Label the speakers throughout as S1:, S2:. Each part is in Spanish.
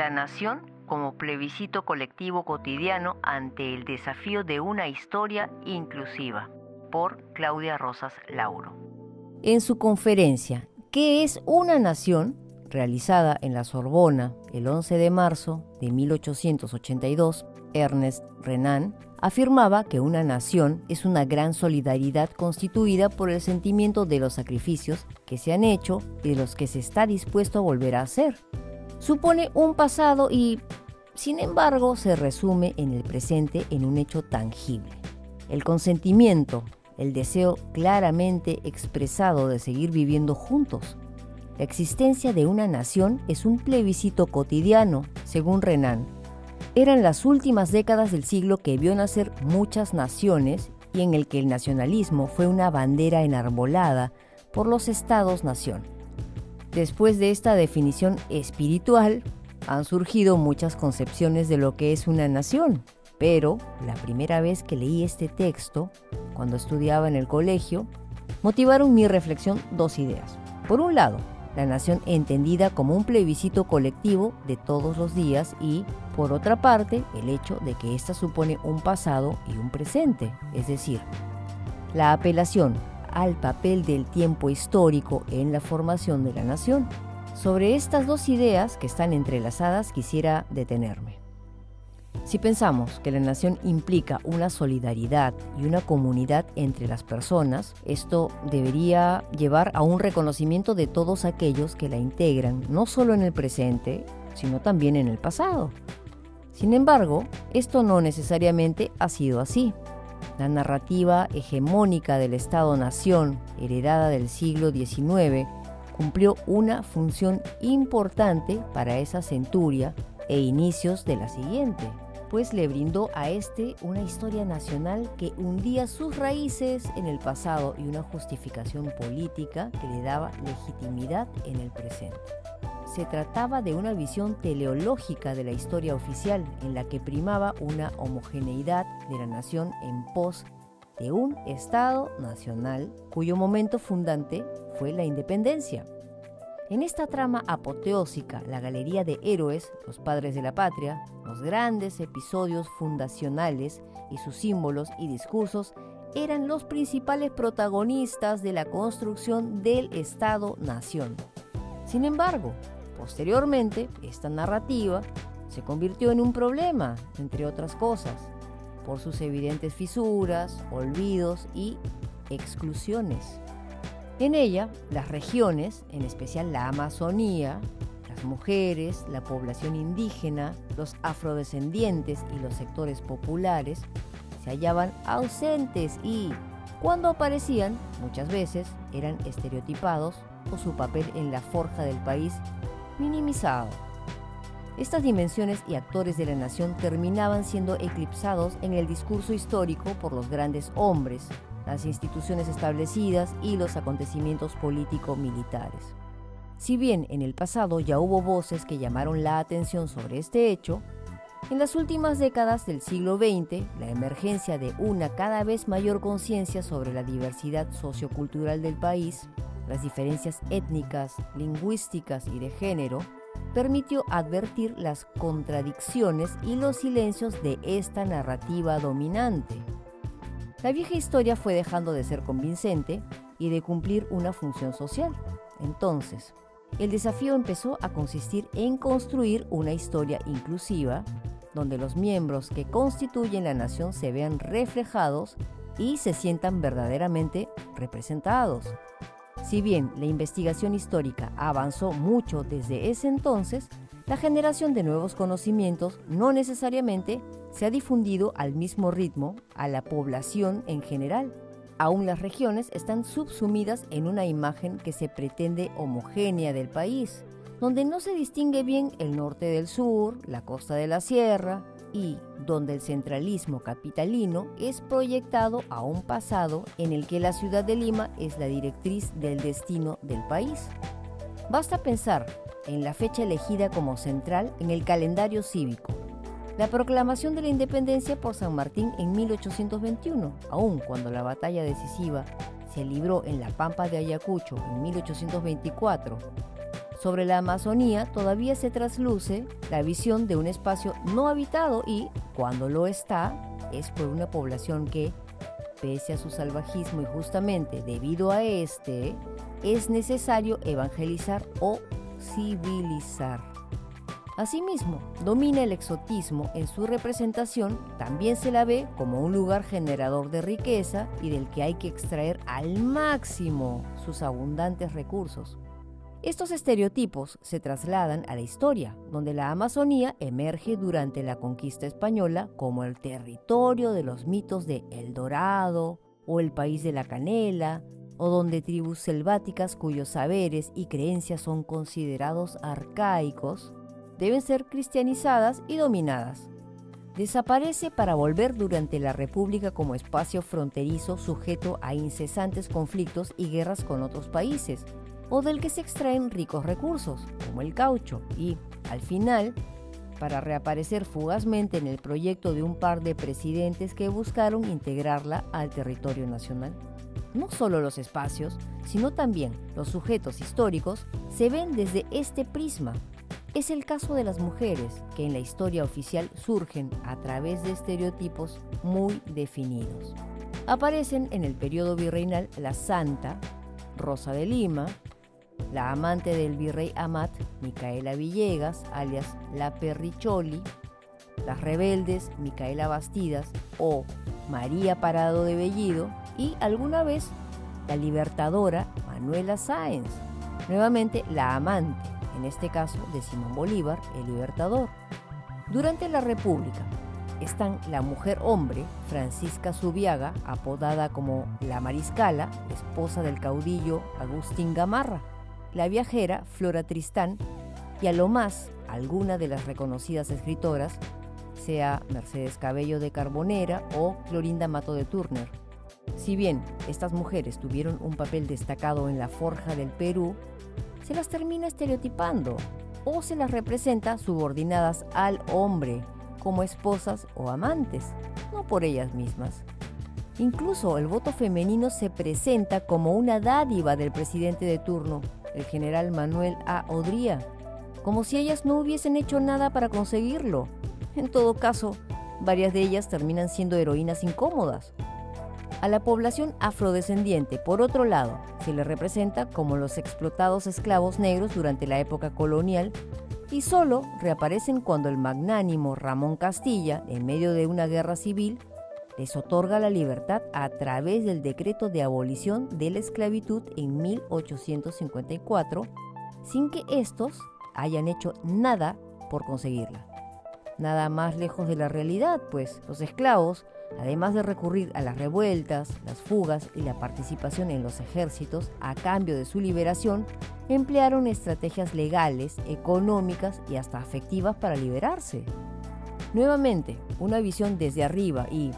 S1: La nación como plebiscito colectivo cotidiano ante el desafío de una historia inclusiva, por Claudia Rosas Lauro.
S2: En su conferencia, ¿Qué es una nación? realizada en la Sorbona el 11 de marzo de 1882, Ernest Renan afirmaba que una nación es una gran solidaridad constituida por el sentimiento de los sacrificios que se han hecho y de los que se está dispuesto a volver a hacer. Supone un pasado y, sin embargo, se resume en el presente en un hecho tangible. El consentimiento, el deseo claramente expresado de seguir viviendo juntos. La existencia de una nación es un plebiscito cotidiano, según Renan. Eran las últimas décadas del siglo que vio nacer muchas naciones y en el que el nacionalismo fue una bandera enarbolada por los estados-nación. Después de esta definición espiritual, han surgido muchas concepciones de lo que es una nación, pero la primera vez que leí este texto, cuando estudiaba en el colegio, motivaron mi reflexión dos ideas. Por un lado, la nación entendida como un plebiscito colectivo de todos los días y, por otra parte, el hecho de que ésta supone un pasado y un presente, es decir, la apelación al papel del tiempo histórico en la formación de la nación. Sobre estas dos ideas que están entrelazadas quisiera detenerme. Si pensamos que la nación implica una solidaridad y una comunidad entre las personas, esto debería llevar a un reconocimiento de todos aquellos que la integran, no solo en el presente, sino también en el pasado. Sin embargo, esto no necesariamente ha sido así. La narrativa hegemónica del Estado-Nación, heredada del siglo XIX, cumplió una función importante para esa centuria e inicios de la siguiente pues le brindó a este una historia nacional que hundía sus raíces en el pasado y una justificación política que le daba legitimidad en el presente. Se trataba de una visión teleológica de la historia oficial en la que primaba una homogeneidad de la nación en pos de un Estado nacional cuyo momento fundante fue la independencia. En esta trama apoteósica, la galería de héroes, los padres de la patria, los grandes episodios fundacionales y sus símbolos y discursos eran los principales protagonistas de la construcción del Estado-Nación. Sin embargo, posteriormente, esta narrativa se convirtió en un problema, entre otras cosas, por sus evidentes fisuras, olvidos y exclusiones. En ella, las regiones, en especial la Amazonía, las mujeres, la población indígena, los afrodescendientes y los sectores populares, se hallaban ausentes y, cuando aparecían, muchas veces eran estereotipados o su papel en la forja del país minimizado. Estas dimensiones y actores de la nación terminaban siendo eclipsados en el discurso histórico por los grandes hombres, las instituciones establecidas y los acontecimientos político-militares. Si bien en el pasado ya hubo voces que llamaron la atención sobre este hecho, en las últimas décadas del siglo XX, la emergencia de una cada vez mayor conciencia sobre la diversidad sociocultural del país, las diferencias étnicas, lingüísticas y de género, permitió advertir las contradicciones y los silencios de esta narrativa dominante. La vieja historia fue dejando de ser convincente y de cumplir una función social. Entonces, el desafío empezó a consistir en construir una historia inclusiva donde los miembros que constituyen la nación se vean reflejados y se sientan verdaderamente representados. Si bien la investigación histórica avanzó mucho desde ese entonces, la generación de nuevos conocimientos no necesariamente se ha difundido al mismo ritmo a la población en general. Aún las regiones están subsumidas en una imagen que se pretende homogénea del país, donde no se distingue bien el norte del sur, la costa de la sierra, y donde el centralismo capitalino es proyectado a un pasado en el que la ciudad de Lima es la directriz del destino del país. Basta pensar en la fecha elegida como central en el calendario cívico. La proclamación de la independencia por San Martín en 1821, aun cuando la batalla decisiva se libró en la Pampa de Ayacucho en 1824, Sobre la Amazonía todavía se trasluce la visión de un espacio no habitado y, cuando lo está, es por una población que, pese a su salvajismo y justamente debido a este, es necesario evangelizar o civilizar. Asimismo, domina el exotismo en su representación, también se la ve como un lugar generador de riqueza y del que hay que extraer al máximo sus abundantes recursos. Estos estereotipos se trasladan a la historia, donde la Amazonía emerge durante la conquista española como el territorio de los mitos de El Dorado o el país de la canela, o donde tribus selváticas cuyos saberes y creencias son considerados arcaicos deben ser cristianizadas y dominadas. Desaparece para volver durante la República como espacio fronterizo sujeto a incesantes conflictos y guerras con otros países, o del que se extraen ricos recursos, como el caucho, y, al final, para reaparecer fugazmente en el proyecto de un par de presidentes que buscaron integrarla al territorio nacional. No solo los espacios, sino también los sujetos históricos se ven desde este prisma es el caso de las mujeres, que en la historia oficial surgen a través de estereotipos muy definidos. Aparecen en el periodo virreinal la santa, Rosa de Lima, la amante del virrey Amat, Micaela Villegas, alias La Perricholi, las rebeldes Micaela Bastidas o María Parado de Bellido y alguna vez la libertadora Manuela Sáenz, nuevamente la amante en este caso de Simón Bolívar, el libertador. Durante la República están la mujer hombre, Francisca Zubiaga, apodada como la Mariscala, esposa del caudillo Agustín Gamarra, la viajera Flora Tristán y a lo más alguna de las reconocidas escritoras, sea Mercedes Cabello de Carbonera o Clorinda Mato de Turner. Si bien estas mujeres tuvieron un papel destacado en la forja del Perú, se las termina estereotipando o se las representa subordinadas al hombre, como esposas o amantes, no por ellas mismas. Incluso el voto femenino se presenta como una dádiva del presidente de turno, el general Manuel A. Odría, como si ellas no hubiesen hecho nada para conseguirlo. En todo caso, varias de ellas terminan siendo heroínas incómodas, a la población afrodescendiente, por otro lado, se le representa como los explotados esclavos negros durante la época colonial y solo reaparecen cuando el magnánimo Ramón Castilla, en medio de una guerra civil, les otorga la libertad a través del decreto de abolición de la esclavitud en 1854, sin que estos hayan hecho nada por conseguirla. Nada más lejos de la realidad, pues los esclavos Además de recurrir a las revueltas, las fugas y la participación en los ejércitos a cambio de su liberación, emplearon estrategias legales, económicas y hasta afectivas para liberarse. Nuevamente, una visión desde arriba y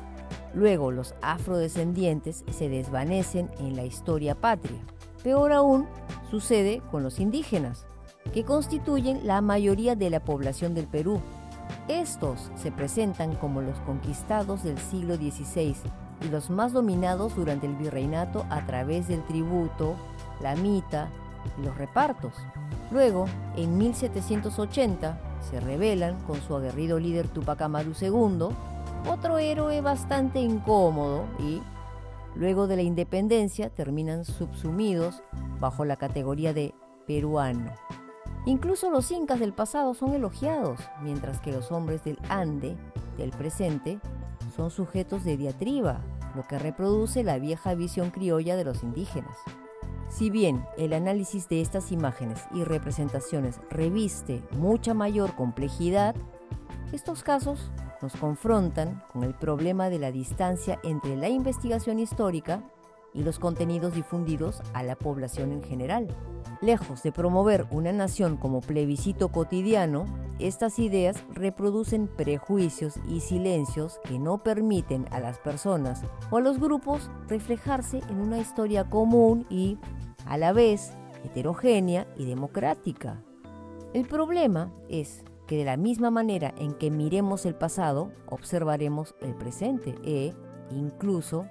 S2: luego los afrodescendientes se desvanecen en la historia patria. Peor aún, sucede con los indígenas, que constituyen la mayoría de la población del Perú estos se presentan como los conquistados del siglo XVI y los más dominados durante el virreinato a través del tributo, la mita y los repartos. Luego, en 1780, se rebelan con su aguerrido líder Tupac Amaru II, otro héroe bastante incómodo y, luego de la independencia, terminan subsumidos bajo la categoría de peruano. Incluso los incas del pasado son elogiados, mientras que los hombres del Ande, del presente, son sujetos de diatriba, lo que reproduce la vieja visión criolla de los indígenas. Si bien el análisis de estas imágenes y representaciones reviste mucha mayor complejidad, estos casos nos confrontan con el problema de la distancia entre la investigación histórica y los contenidos difundidos a la población en general. Lejos de promover una nación como plebiscito cotidiano, estas ideas reproducen prejuicios y silencios que no permiten a las personas o a los grupos reflejarse en una historia común y, a la vez, heterogénea y democrática. El problema es que de la misma manera en que miremos el pasado, observaremos el presente e incluso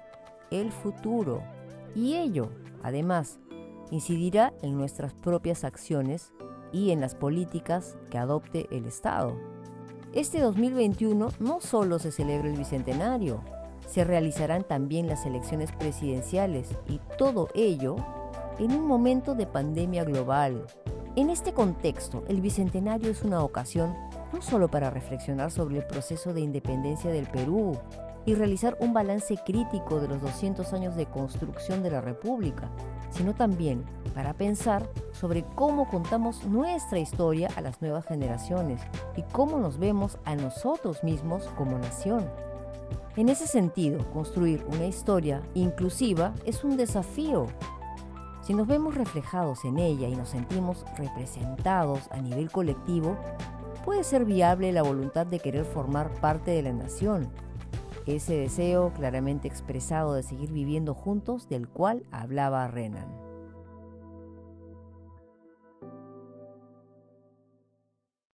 S2: el futuro. Y ello, además, incidirá en nuestras propias acciones y en las políticas que adopte el Estado. Este 2021 no solo se celebra el Bicentenario, se realizarán también las elecciones presidenciales y todo ello en un momento de pandemia global. En este contexto, el Bicentenario es una ocasión no solo para reflexionar sobre el proceso de independencia del Perú y realizar un balance crítico de los 200 años de construcción de la República, sino también para pensar sobre cómo contamos nuestra historia a las nuevas generaciones y cómo nos vemos a nosotros mismos como nación. En ese sentido, construir una historia inclusiva es un desafío. Si nos vemos reflejados en ella y nos sentimos representados a nivel colectivo, puede ser viable la voluntad de querer formar parte de la nación. Ese deseo claramente expresado de seguir viviendo juntos del cual hablaba Renan.